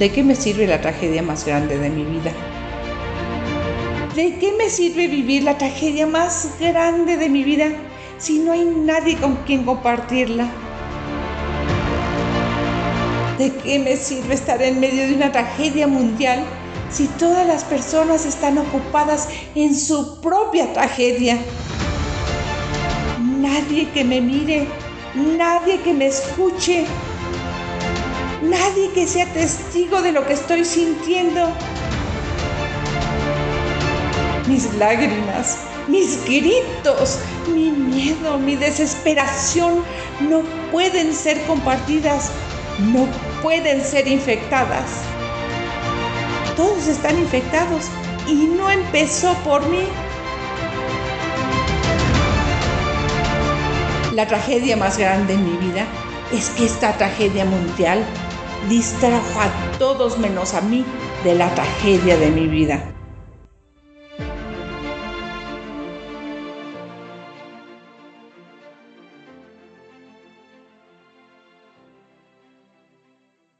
¿De qué me sirve la tragedia más grande de mi vida? ¿De qué me sirve vivir la tragedia más grande de mi vida si no hay nadie con quien compartirla? ¿De qué me sirve estar en medio de una tragedia mundial si todas las personas están ocupadas en su propia tragedia? Nadie que me mire, nadie que me escuche, nadie que sea testigo de lo que estoy sintiendo. Mis lágrimas, mis gritos, mi miedo, mi desesperación no pueden ser compartidas, no pueden ser infectadas. Todos están infectados y no empezó por mí. La tragedia más grande en mi vida es que esta tragedia mundial distrajo a todos menos a mí de la tragedia de mi vida.